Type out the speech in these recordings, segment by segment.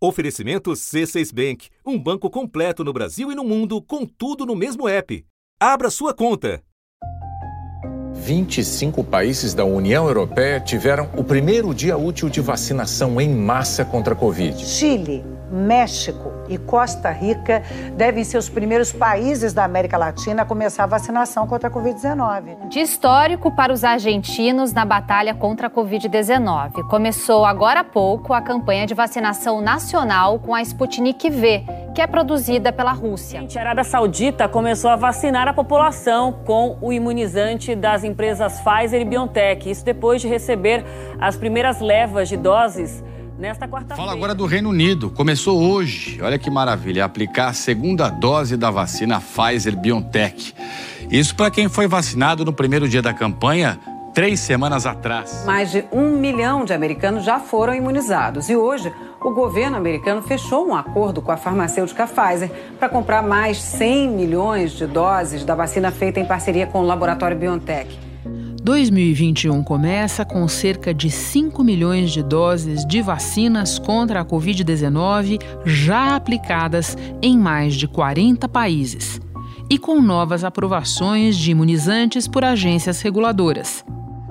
Oferecimento C6 Bank, um banco completo no Brasil e no mundo, com tudo no mesmo app. Abra sua conta. 25 países da União Europeia tiveram o primeiro dia útil de vacinação em massa contra a Covid. Chile, México e Costa Rica devem ser os primeiros países da América Latina a começar a vacinação contra a Covid-19. De histórico para os argentinos na batalha contra a Covid-19. Começou agora há pouco a campanha de vacinação nacional com a Sputnik V, que é produzida pela Rússia. A Arábia Saudita começou a vacinar a população com o imunizante das empresas Pfizer e BioNTech. Isso depois de receber as primeiras levas de doses nesta quarta-feira. Fala agora do Reino Unido. Começou hoje, olha que maravilha, aplicar a segunda dose da vacina Pfizer-BioNTech. Isso para quem foi vacinado no primeiro dia da campanha, três semanas atrás. Mais de um milhão de americanos já foram imunizados e hoje o governo americano fechou um acordo com a farmacêutica Pfizer para comprar mais 100 milhões de doses da vacina feita em parceria com o laboratório BioNTech. 2021 começa com cerca de 5 milhões de doses de vacinas contra a Covid-19 já aplicadas em mais de 40 países e com novas aprovações de imunizantes por agências reguladoras.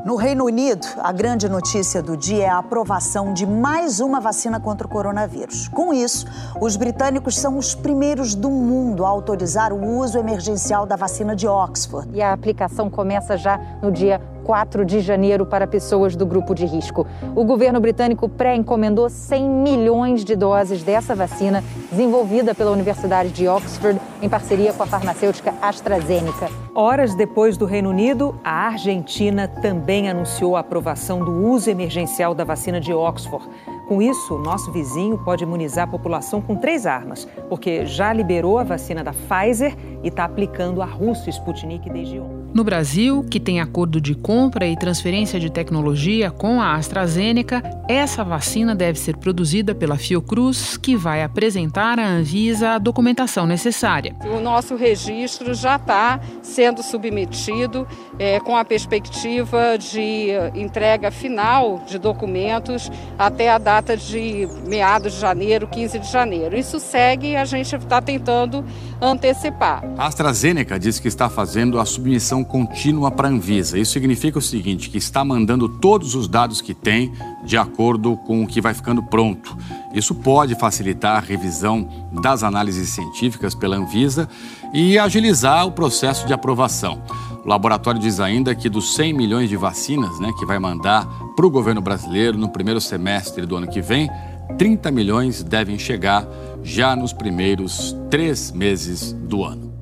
No Reino Unido, a grande notícia do dia é a aprovação de mais uma vacina contra o coronavírus. Com isso, os britânicos são os primeiros do mundo a autorizar o uso emergencial da vacina de Oxford. E a aplicação começa já no dia 4 de janeiro para pessoas do grupo de risco. O governo britânico pré-encomendou 100 milhões de doses dessa vacina, desenvolvida pela Universidade de Oxford em parceria com a farmacêutica AstraZeneca. Horas depois do Reino Unido, a Argentina também anunciou a aprovação do uso emergencial da vacina de Oxford. Com isso, o nosso vizinho pode imunizar a população com três armas, porque já liberou a vacina da Pfizer e está aplicando a russa Sputnik desde ontem. No Brasil, que tem acordo de compra e transferência de tecnologia com a AstraZeneca, essa vacina deve ser produzida pela Fiocruz, que vai apresentar à Anvisa a documentação necessária. O nosso registro já está sendo submetido é, com a perspectiva de entrega final de documentos até a data de meados de janeiro, 15 de janeiro. Isso segue e a gente está tentando antecipar. A AstraZeneca diz que está fazendo a submissão contínua para a Anvisa. Isso significa o seguinte, que está mandando todos os dados que tem de acordo com o que vai ficando pronto. Isso pode facilitar a revisão das análises científicas pela Anvisa e agilizar o processo de aprovação. O laboratório diz ainda que dos 100 milhões de vacinas né, que vai mandar para o governo brasileiro no primeiro semestre do ano que vem, 30 milhões devem chegar já nos primeiros três meses do ano.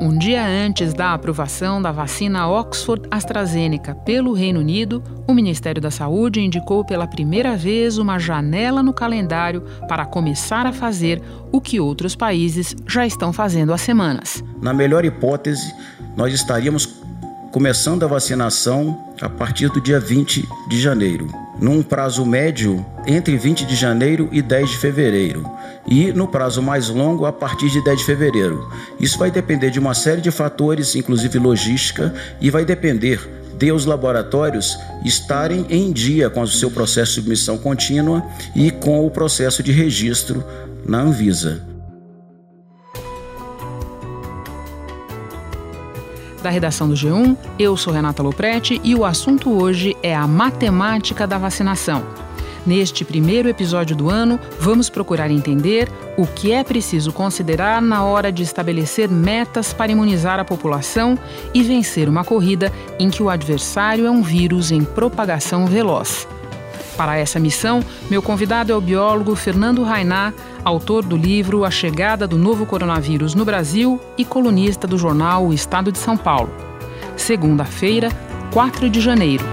Um dia antes da aprovação da vacina Oxford AstraZeneca pelo Reino Unido, o Ministério da Saúde indicou pela primeira vez uma janela no calendário para começar a fazer o que outros países já estão fazendo há semanas. Na melhor hipótese, nós estaríamos começando a vacinação a partir do dia 20 de janeiro, num prazo médio entre 20 de janeiro e 10 de fevereiro, e no prazo mais longo a partir de 10 de fevereiro. Isso vai depender de uma série de fatores, inclusive logística, e vai depender de os laboratórios estarem em dia com o seu processo de submissão contínua e com o processo de registro na Anvisa. Da redação do G1, eu sou Renata Loprete e o assunto hoje é a matemática da vacinação. Neste primeiro episódio do ano, vamos procurar entender o que é preciso considerar na hora de estabelecer metas para imunizar a população e vencer uma corrida em que o adversário é um vírus em propagação veloz. Para essa missão, meu convidado é o biólogo Fernando Rainá, autor do livro A Chegada do Novo Coronavírus no Brasil e colunista do jornal O Estado de São Paulo. Segunda-feira, 4 de janeiro.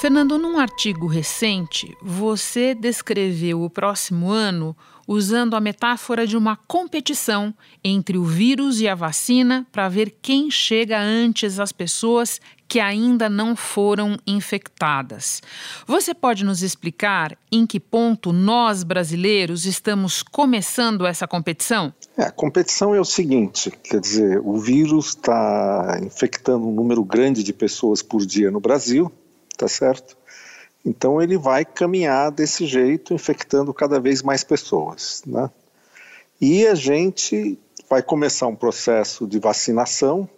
Fernando, num artigo recente, você descreveu o próximo ano usando a metáfora de uma competição entre o vírus e a vacina para ver quem chega antes às pessoas que ainda não foram infectadas. Você pode nos explicar em que ponto nós brasileiros estamos começando essa competição? É, a competição é o seguinte: quer dizer, o vírus está infectando um número grande de pessoas por dia no Brasil, tá certo? Então ele vai caminhar desse jeito, infectando cada vez mais pessoas. Né? E a gente vai começar um processo de vacinação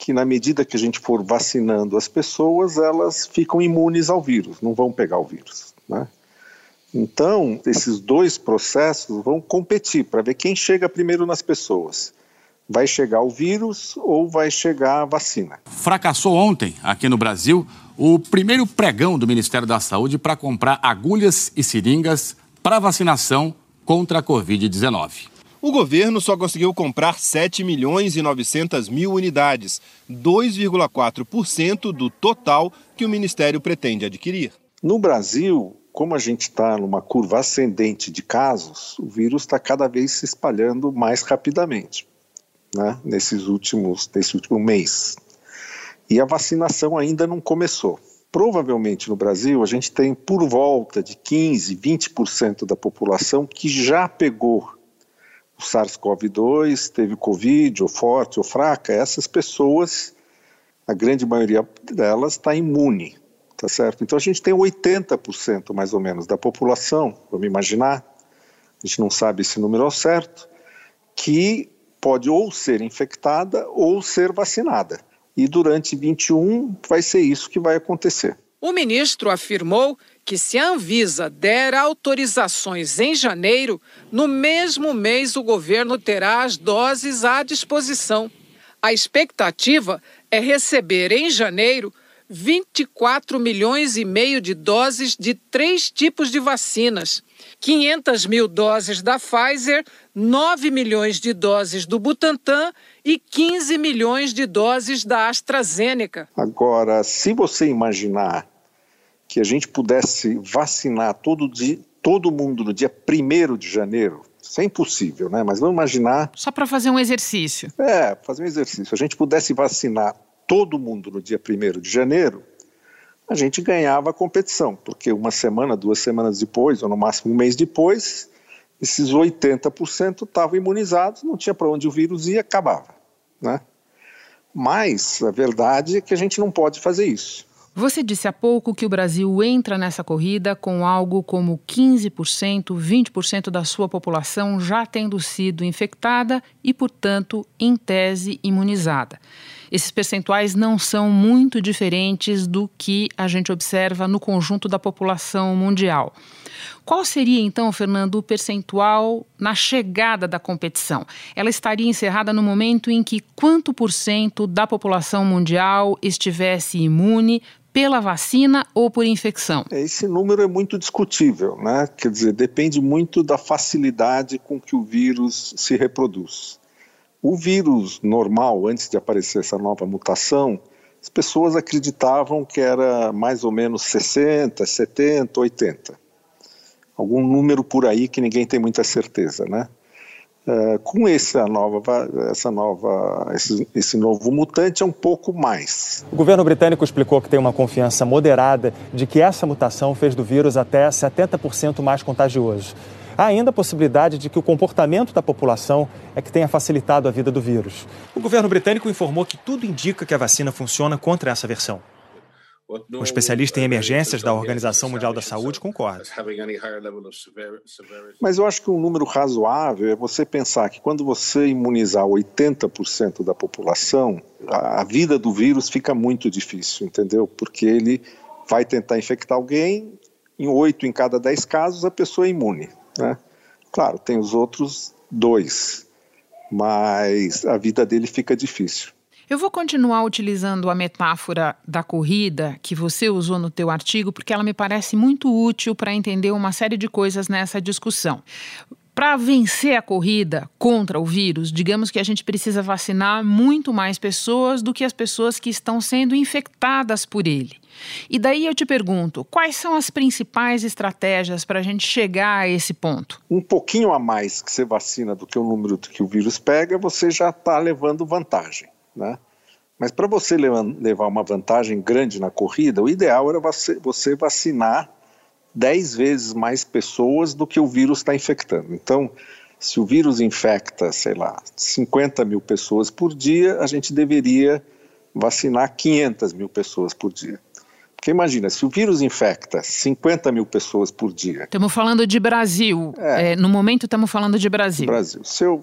que, na medida que a gente for vacinando as pessoas, elas ficam imunes ao vírus, não vão pegar o vírus. Né? Então, esses dois processos vão competir para ver quem chega primeiro nas pessoas. Vai chegar o vírus ou vai chegar a vacina? Fracassou ontem, aqui no Brasil, o primeiro pregão do Ministério da Saúde para comprar agulhas e seringas para vacinação contra a Covid-19. O governo só conseguiu comprar 7 milhões e 900 mil unidades, 2,4% do total que o Ministério pretende adquirir. No Brasil, como a gente está numa curva ascendente de casos, o vírus está cada vez se espalhando mais rapidamente, né? nesses últimos, nesse último mês. E a vacinação ainda não começou. Provavelmente no Brasil a gente tem por volta de 15, 20% da população que já pegou o SARS-CoV-2, teve Covid, ou forte ou fraca, essas pessoas, a grande maioria delas está imune, tá certo? Então a gente tem 80% mais ou menos da população, vamos imaginar, a gente não sabe esse número ao certo, que pode ou ser infectada ou ser vacinada. E durante 21 vai ser isso que vai acontecer. O ministro afirmou que se a Anvisa der autorizações em janeiro, no mesmo mês o governo terá as doses à disposição. A expectativa é receber em janeiro 24 milhões e meio de doses de três tipos de vacinas: 500 mil doses da Pfizer, 9 milhões de doses do Butantan e 15 milhões de doses da AstraZeneca. Agora, se você imaginar que a gente pudesse vacinar todo, dia, todo mundo no dia 1 de janeiro, isso é impossível, né? Mas vamos imaginar. Só para fazer um exercício. É, fazer um exercício. A gente pudesse vacinar todo mundo no dia 1 de janeiro, a gente ganhava a competição, porque uma semana, duas semanas depois, ou no máximo um mês depois, esses 80% estavam imunizados, não tinha para onde o vírus ia, acabava, né? Mas a verdade é que a gente não pode fazer isso. Você disse há pouco que o Brasil entra nessa corrida com algo como 15%, 20% da sua população já tendo sido infectada e, portanto, em tese imunizada. Esses percentuais não são muito diferentes do que a gente observa no conjunto da população mundial. Qual seria, então, Fernando, o percentual na chegada da competição? Ela estaria encerrada no momento em que quanto por cento da população mundial estivesse imune pela vacina ou por infecção? Esse número é muito discutível, né? Quer dizer, depende muito da facilidade com que o vírus se reproduz. O vírus normal, antes de aparecer essa nova mutação, as pessoas acreditavam que era mais ou menos 60, 70, 80. Algum número por aí que ninguém tem muita certeza, né? Uh, com essa nova, essa nova, esse, esse, novo mutante é um pouco mais. O governo britânico explicou que tem uma confiança moderada de que essa mutação fez do vírus até 70% mais contagioso. Há ainda a possibilidade de que o comportamento da população é que tenha facilitado a vida do vírus. O governo britânico informou que tudo indica que a vacina funciona contra essa versão. O especialista em emergências da Organização Mundial da Saúde concorda. Mas eu acho que um número razoável é você pensar que quando você imunizar 80% da população, a vida do vírus fica muito difícil, entendeu? Porque ele vai tentar infectar alguém, em 8 em cada 10 casos a pessoa é imune. Né? Claro, tem os outros dois, mas a vida dele fica difícil. Eu vou continuar utilizando a metáfora da corrida que você usou no teu artigo, porque ela me parece muito útil para entender uma série de coisas nessa discussão. Para vencer a corrida contra o vírus, digamos que a gente precisa vacinar muito mais pessoas do que as pessoas que estão sendo infectadas por ele. E daí eu te pergunto, quais são as principais estratégias para a gente chegar a esse ponto? Um pouquinho a mais que você vacina do que o número que o vírus pega, você já está levando vantagem. Né? Mas para você levar uma vantagem grande na corrida, o ideal era você vacinar 10 vezes mais pessoas do que o vírus está infectando. Então, se o vírus infecta, sei lá, 50 mil pessoas por dia, a gente deveria vacinar 500 mil pessoas por dia. Porque imagina, se o vírus infecta 50 mil pessoas por dia. Estamos falando de Brasil. É. É, no momento estamos falando de Brasil. Brasil. Se, eu,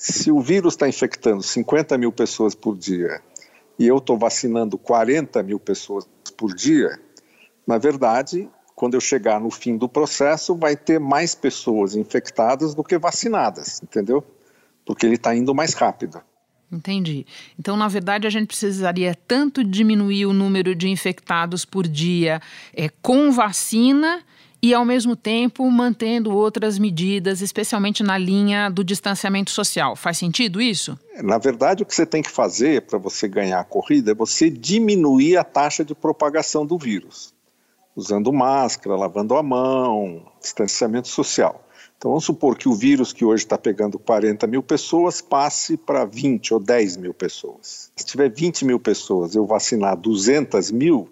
se o vírus está infectando 50 mil pessoas por dia e eu estou vacinando 40 mil pessoas por dia, na verdade, quando eu chegar no fim do processo, vai ter mais pessoas infectadas do que vacinadas, entendeu? Porque ele está indo mais rápido. Entendi. Então, na verdade, a gente precisaria tanto diminuir o número de infectados por dia é, com vacina e, ao mesmo tempo, mantendo outras medidas, especialmente na linha do distanciamento social. Faz sentido isso? Na verdade, o que você tem que fazer para você ganhar a corrida é você diminuir a taxa de propagação do vírus, usando máscara, lavando a mão, distanciamento social. Então vamos supor que o vírus que hoje está pegando 40 mil pessoas passe para 20 ou 10 mil pessoas. Se tiver 20 mil pessoas eu vacinar 200 mil,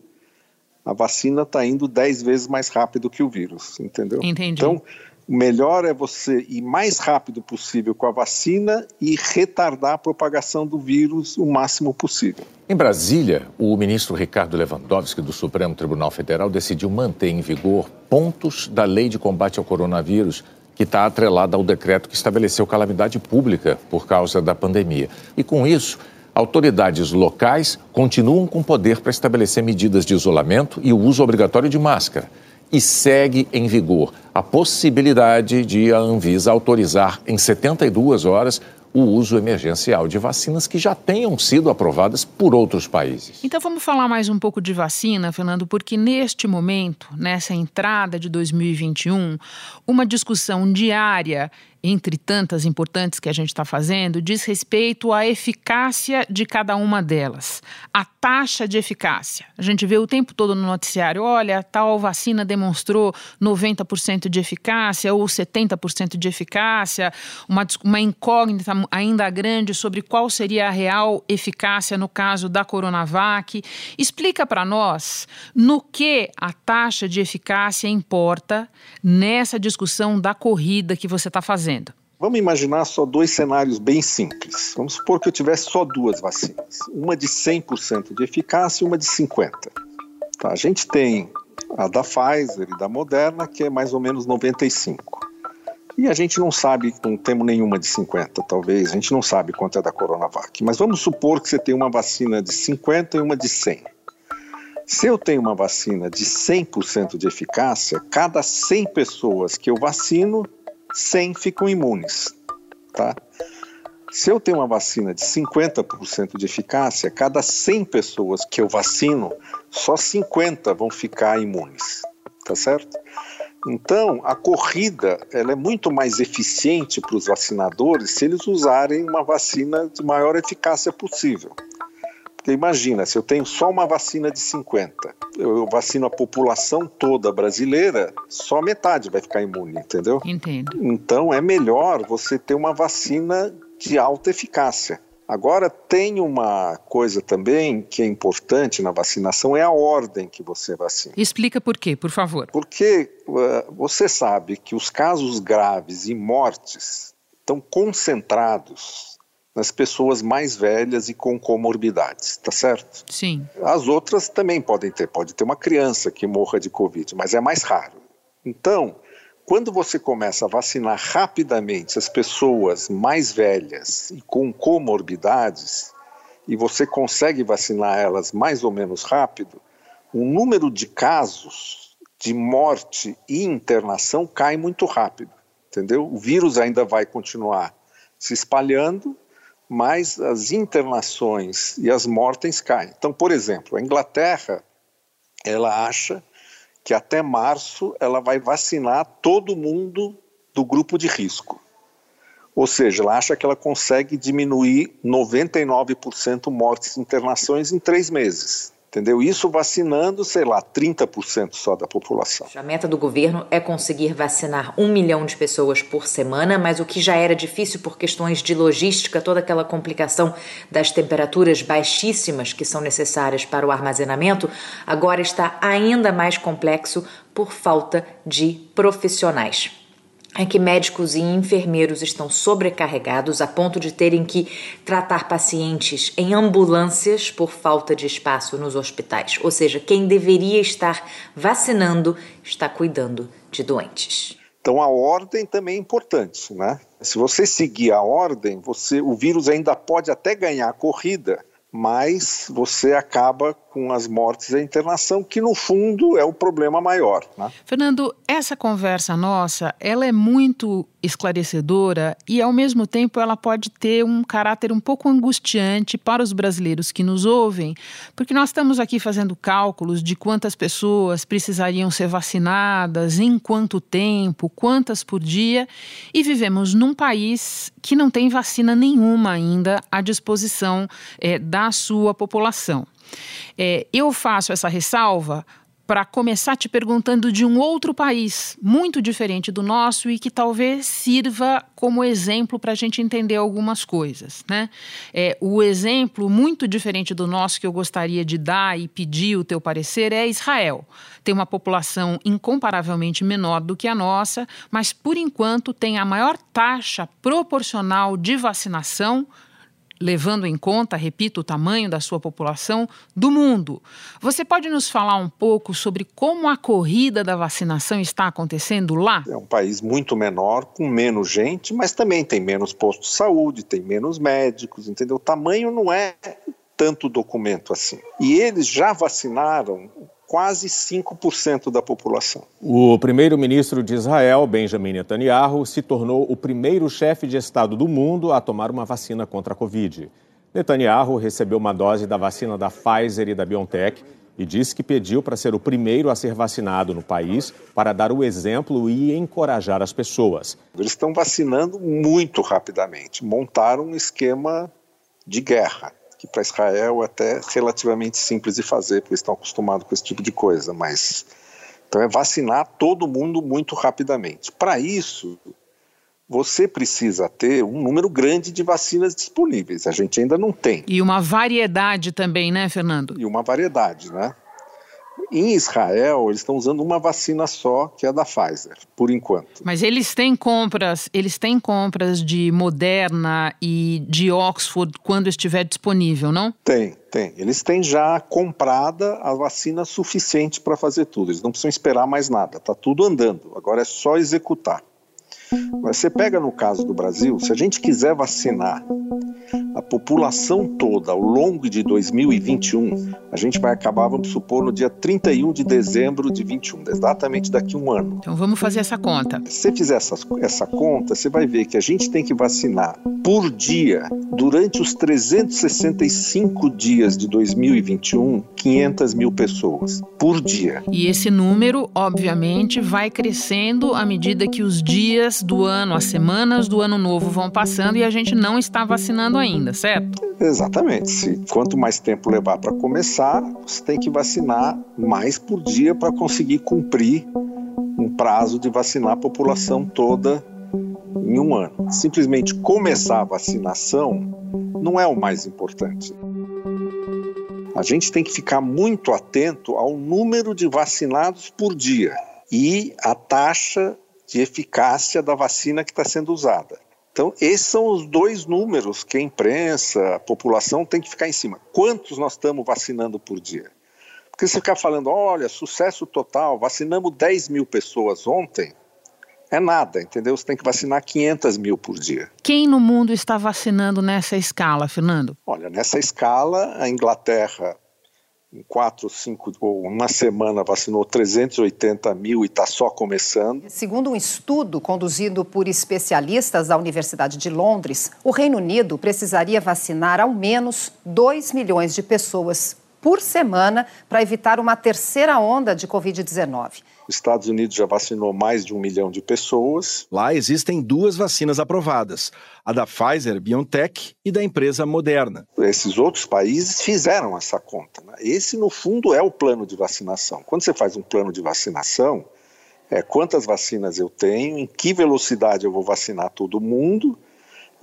a vacina está indo 10 vezes mais rápido que o vírus, entendeu? Entendi. Então, o melhor é você ir mais rápido possível com a vacina e retardar a propagação do vírus o máximo possível. Em Brasília, o ministro Ricardo Lewandowski, do Supremo Tribunal Federal, decidiu manter em vigor pontos da lei de combate ao coronavírus que está atrelada ao decreto que estabeleceu calamidade pública por causa da pandemia. E com isso, autoridades locais continuam com poder para estabelecer medidas de isolamento e o uso obrigatório de máscara. E segue em vigor a possibilidade de a Anvisa autorizar em 72 horas o uso emergencial de vacinas que já tenham sido aprovadas por outros países. Então vamos falar mais um pouco de vacina, Fernando, porque neste momento, nessa entrada de 2021, uma discussão diária entre tantas importantes que a gente está fazendo, diz respeito à eficácia de cada uma delas, a taxa de eficácia. A gente vê o tempo todo no noticiário: olha, tal vacina demonstrou 90% de eficácia ou 70% de eficácia, uma, uma incógnita ainda grande sobre qual seria a real eficácia no caso da Coronavac. Explica para nós no que a taxa de eficácia importa nessa discussão da corrida que você está fazendo fazendo? Vamos imaginar só dois cenários bem simples. Vamos supor que eu tivesse só duas vacinas, uma de 100% de eficácia e uma de 50%. Tá, a gente tem a da Pfizer e da Moderna, que é mais ou menos 95%. E a gente não sabe, não temos nenhuma de 50, talvez, a gente não sabe quanto é da Coronavac. Mas vamos supor que você tem uma vacina de 50 e uma de 100. Se eu tenho uma vacina de 100% de eficácia, cada 100 pessoas que eu vacino, 100 ficam imunes, tá? Se eu tenho uma vacina de 50% de eficácia, cada 100 pessoas que eu vacino, só 50 vão ficar imunes, tá certo? Então, a corrida ela é muito mais eficiente para os vacinadores se eles usarem uma vacina de maior eficácia possível. Porque imagina, se eu tenho só uma vacina de 50, eu vacino a população toda brasileira, só metade vai ficar imune, entendeu? Entendo. Então é melhor você ter uma vacina de alta eficácia. Agora tem uma coisa também que é importante na vacinação é a ordem que você vacina. Explica por quê, por favor. Porque uh, você sabe que os casos graves e mortes estão concentrados nas pessoas mais velhas e com comorbidades, tá certo? Sim. As outras também podem ter, pode ter uma criança que morra de Covid, mas é mais raro. Então, quando você começa a vacinar rapidamente as pessoas mais velhas e com comorbidades, e você consegue vacinar elas mais ou menos rápido, o número de casos de morte e internação cai muito rápido, entendeu? O vírus ainda vai continuar se espalhando, mas as internações e as mortes caem. Então, por exemplo, a Inglaterra, ela acha que até março ela vai vacinar todo mundo do grupo de risco. Ou seja, ela acha que ela consegue diminuir 99% mortes e internações em três meses. Entendeu? Isso vacinando, sei lá, 30% só da população. A meta do governo é conseguir vacinar um milhão de pessoas por semana, mas o que já era difícil por questões de logística, toda aquela complicação das temperaturas baixíssimas que são necessárias para o armazenamento, agora está ainda mais complexo por falta de profissionais. É que médicos e enfermeiros estão sobrecarregados a ponto de terem que tratar pacientes em ambulâncias por falta de espaço nos hospitais. Ou seja, quem deveria estar vacinando está cuidando de doentes. Então a ordem também é importante, né? Se você seguir a ordem, você, o vírus ainda pode até ganhar a corrida, mas você acaba com as mortes e a internação, que no fundo é o problema maior. Né? Fernando, essa conversa nossa, ela é muito esclarecedora e ao mesmo tempo ela pode ter um caráter um pouco angustiante para os brasileiros que nos ouvem, porque nós estamos aqui fazendo cálculos de quantas pessoas precisariam ser vacinadas, em quanto tempo, quantas por dia, e vivemos num país que não tem vacina nenhuma ainda à disposição é, da sua população. É, eu faço essa ressalva para começar te perguntando de um outro país muito diferente do nosso e que talvez sirva como exemplo para a gente entender algumas coisas. Né? É, o exemplo muito diferente do nosso que eu gostaria de dar e pedir o teu parecer é Israel. Tem uma população incomparavelmente menor do que a nossa, mas por enquanto tem a maior taxa proporcional de vacinação levando em conta, repito, o tamanho da sua população, do mundo. Você pode nos falar um pouco sobre como a corrida da vacinação está acontecendo lá? É um país muito menor, com menos gente, mas também tem menos postos de saúde, tem menos médicos, entendeu? O tamanho não é tanto documento assim. E eles já vacinaram quase 5% da população. O primeiro-ministro de Israel, Benjamin Netanyahu, se tornou o primeiro chefe de Estado do mundo a tomar uma vacina contra a Covid. Netanyahu recebeu uma dose da vacina da Pfizer e da BioNTech e disse que pediu para ser o primeiro a ser vacinado no país para dar o exemplo e encorajar as pessoas. Eles estão vacinando muito rapidamente, montaram um esquema de guerra que para Israel é até relativamente simples de fazer, porque eles estão acostumados com esse tipo de coisa, mas então é vacinar todo mundo muito rapidamente. Para isso, você precisa ter um número grande de vacinas disponíveis. A gente ainda não tem. E uma variedade também, né, Fernando? E uma variedade, né? Em Israel, eles estão usando uma vacina só, que é a da Pfizer, por enquanto. Mas eles têm compras, eles têm compras de Moderna e de Oxford quando estiver disponível, não? Tem, tem. Eles têm já comprada a vacina suficiente para fazer tudo. Eles não precisam esperar mais nada. Está tudo andando. Agora é só executar. Você pega no caso do Brasil, se a gente quiser vacinar a população toda ao longo de 2021, a gente vai acabar, vamos supor, no dia 31 de dezembro de 21, exatamente daqui a um ano. Então vamos fazer essa conta. Se você fizer essa, essa conta, você vai ver que a gente tem que vacinar por dia, durante os 365 dias de 2021, 500 mil pessoas por dia. E esse número, obviamente, vai crescendo à medida que os dias do ano, as semanas do ano novo vão passando e a gente não está vacinando ainda, certo? Exatamente. Se, quanto mais tempo levar para começar, você tem que vacinar mais por dia para conseguir cumprir um prazo de vacinar a população toda em um ano. Simplesmente começar a vacinação não é o mais importante. A gente tem que ficar muito atento ao número de vacinados por dia e a taxa de eficácia da vacina que está sendo usada. Então, esses são os dois números que a imprensa, a população tem que ficar em cima. Quantos nós estamos vacinando por dia? Porque se ficar falando, olha, sucesso total, vacinamos 10 mil pessoas ontem, é nada, entendeu? Você tem que vacinar 500 mil por dia. Quem no mundo está vacinando nessa escala, Fernando? Olha, nessa escala, a Inglaterra em quatro, cinco ou uma semana vacinou 380 mil e está só começando. Segundo um estudo conduzido por especialistas da Universidade de Londres, o Reino Unido precisaria vacinar ao menos 2 milhões de pessoas por semana para evitar uma terceira onda de Covid-19. Estados Unidos já vacinou mais de um milhão de pessoas. Lá existem duas vacinas aprovadas, a da Pfizer BioNTech e da empresa Moderna. Esses outros países fizeram essa conta. Né? Esse, no fundo, é o plano de vacinação. Quando você faz um plano de vacinação, é quantas vacinas eu tenho, em que velocidade eu vou vacinar todo mundo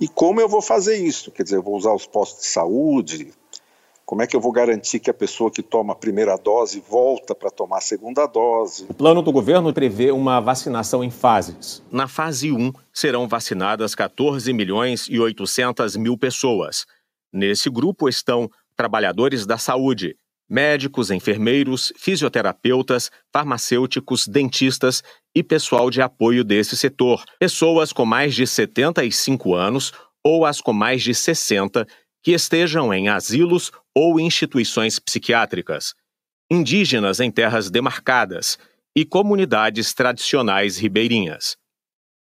e como eu vou fazer isso. Quer dizer, eu vou usar os postos de saúde, Como é que eu vou garantir que a pessoa que toma a primeira dose volta para tomar a segunda dose? O plano do governo prevê uma vacinação em fases. Na fase 1, serão vacinadas 14 milhões e 800 mil pessoas. Nesse grupo estão trabalhadores da saúde, médicos, enfermeiros, fisioterapeutas, farmacêuticos, dentistas e pessoal de apoio desse setor, pessoas com mais de 75 anos ou as com mais de 60 que estejam em asilos ou instituições psiquiátricas, indígenas em terras demarcadas e comunidades tradicionais ribeirinhas.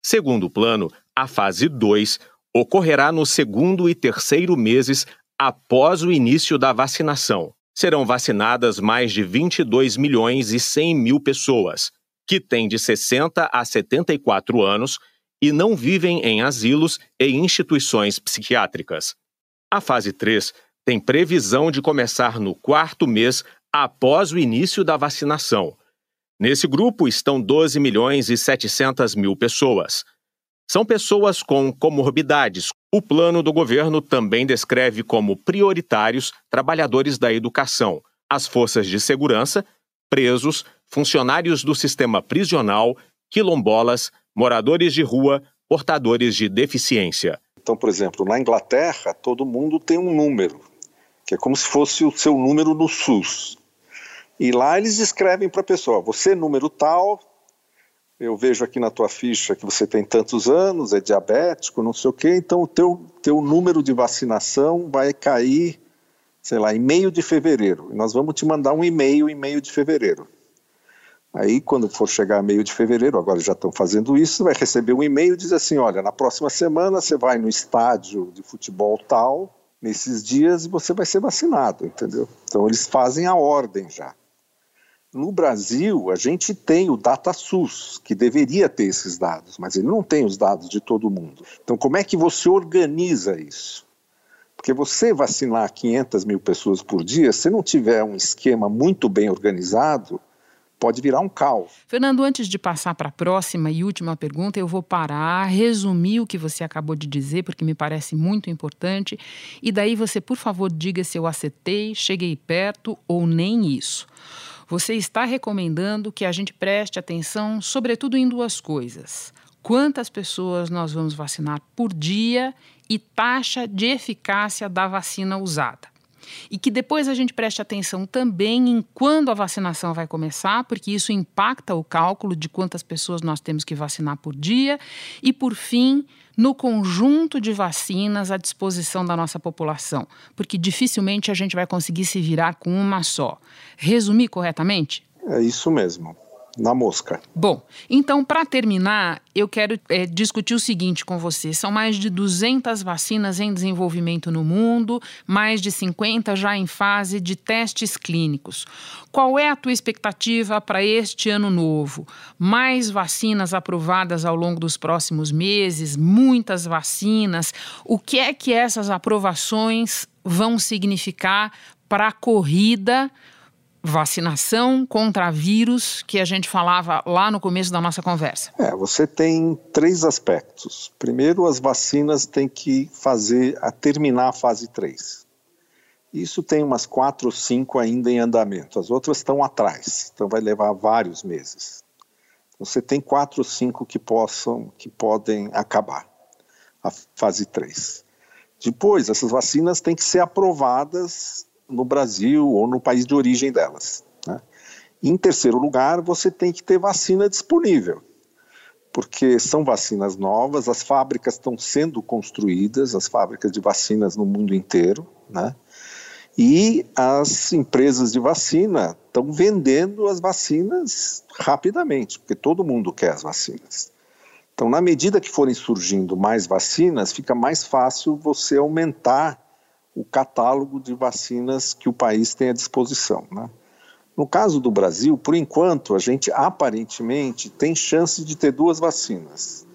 Segundo o plano, a fase 2 ocorrerá no segundo e terceiro meses após o início da vacinação. Serão vacinadas mais de 22 milhões e 100 mil pessoas, que têm de 60 a 74 anos e não vivem em asilos e instituições psiquiátricas. A fase 3 tem previsão de começar no quarto mês após o início da vacinação. Nesse grupo estão 12 milhões e 700 mil pessoas. São pessoas com comorbidades. O plano do governo também descreve como prioritários trabalhadores da educação, as forças de segurança, presos, funcionários do sistema prisional, quilombolas, moradores de rua, portadores de deficiência. Então, por exemplo, na Inglaterra, todo mundo tem um número, que é como se fosse o seu número no SUS. E lá eles escrevem para a pessoa: você, número tal, eu vejo aqui na tua ficha que você tem tantos anos, é diabético, não sei o quê, então o teu, teu número de vacinação vai cair, sei lá, em meio de fevereiro. E nós vamos te mandar um e-mail em meio de fevereiro. Aí, quando for chegar meio de fevereiro, agora já estão fazendo isso, vai receber um e-mail e diz assim: olha, na próxima semana você vai no estádio de futebol tal, nesses dias, e você vai ser vacinado, entendeu? Então, eles fazem a ordem já. No Brasil, a gente tem o DataSUS, que deveria ter esses dados, mas ele não tem os dados de todo mundo. Então, como é que você organiza isso? Porque você vacinar 500 mil pessoas por dia, se não tiver um esquema muito bem organizado, pode virar um caos. Fernando, antes de passar para a próxima e última pergunta, eu vou parar, resumir o que você acabou de dizer, porque me parece muito importante. E daí você, por favor, diga se eu acertei, cheguei perto ou nem isso. Você está recomendando que a gente preste atenção, sobretudo, em duas coisas: quantas pessoas nós vamos vacinar por dia e taxa de eficácia da vacina usada. E que depois a gente preste atenção também em quando a vacinação vai começar, porque isso impacta o cálculo de quantas pessoas nós temos que vacinar por dia. E, por fim, no conjunto de vacinas à disposição da nossa população, porque dificilmente a gente vai conseguir se virar com uma só. Resumir corretamente? É isso mesmo na mosca. Bom, então, para terminar, eu quero é, discutir o seguinte com você: são mais de 200 vacinas em desenvolvimento no mundo, mais de 50 já em fase de testes clínicos. Qual é a tua expectativa para este ano novo? Mais vacinas aprovadas ao longo dos próximos meses, muitas vacinas. O que é que essas aprovações vão significar para a corrida? Vacinação contra vírus que a gente falava lá no começo da nossa conversa? É, você tem três aspectos. Primeiro, as vacinas têm que fazer a terminar a fase 3. Isso tem umas quatro ou cinco ainda em andamento. As outras estão atrás, então vai levar vários meses. Você tem quatro ou cinco que possam, que podem acabar a fase 3. Depois, essas vacinas têm que ser aprovadas no Brasil ou no país de origem delas. Né? Em terceiro lugar, você tem que ter vacina disponível, porque são vacinas novas, as fábricas estão sendo construídas, as fábricas de vacinas no mundo inteiro, né? E as empresas de vacina estão vendendo as vacinas rapidamente, porque todo mundo quer as vacinas. Então, na medida que forem surgindo mais vacinas, fica mais fácil você aumentar o catálogo de vacinas que o país tem à disposição. Né? No caso do Brasil, por enquanto, a gente aparentemente tem chance de ter duas vacinas: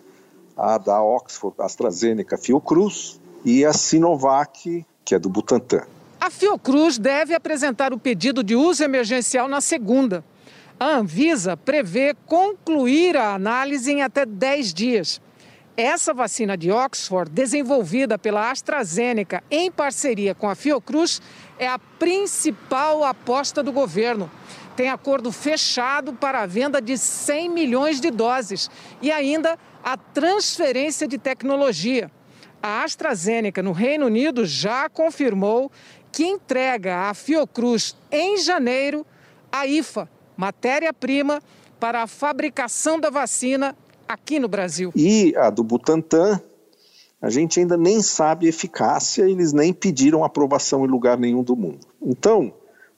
a da Oxford AstraZeneca Fiocruz e a Sinovac, que é do Butantan. A Fiocruz deve apresentar o pedido de uso emergencial na segunda. A Anvisa prevê concluir a análise em até 10 dias. Essa vacina de Oxford, desenvolvida pela AstraZeneca em parceria com a Fiocruz, é a principal aposta do governo. Tem acordo fechado para a venda de 100 milhões de doses e ainda a transferência de tecnologia. A AstraZeneca, no Reino Unido, já confirmou que entrega à Fiocruz em janeiro a IFA, matéria-prima para a fabricação da vacina aqui no Brasil. E a do Butantan, a gente ainda nem sabe a eficácia, eles nem pediram aprovação em lugar nenhum do mundo. Então,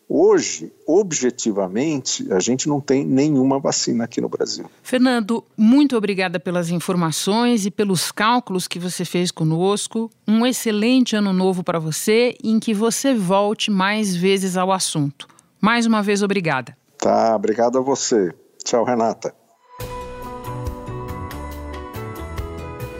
Hoje, objetivamente, a gente não tem nenhuma vacina aqui no Brasil. Fernando, muito obrigada pelas informações e pelos cálculos que você fez conosco. Um excelente ano novo para você e em que você volte mais vezes ao assunto. Mais uma vez, obrigada. Tá, obrigado a você. Tchau, Renata.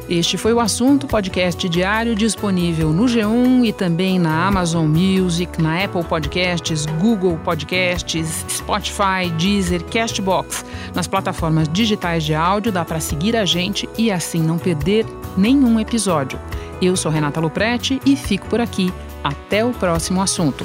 Este foi o assunto podcast diário disponível no G1 e também na Amazon Music, na Apple Podcasts, Google Podcasts, Spotify, Deezer, Castbox. Nas plataformas digitais de áudio dá para seguir a gente e assim não perder nenhum episódio. Eu sou Renata Luprete e fico por aqui. Até o próximo assunto.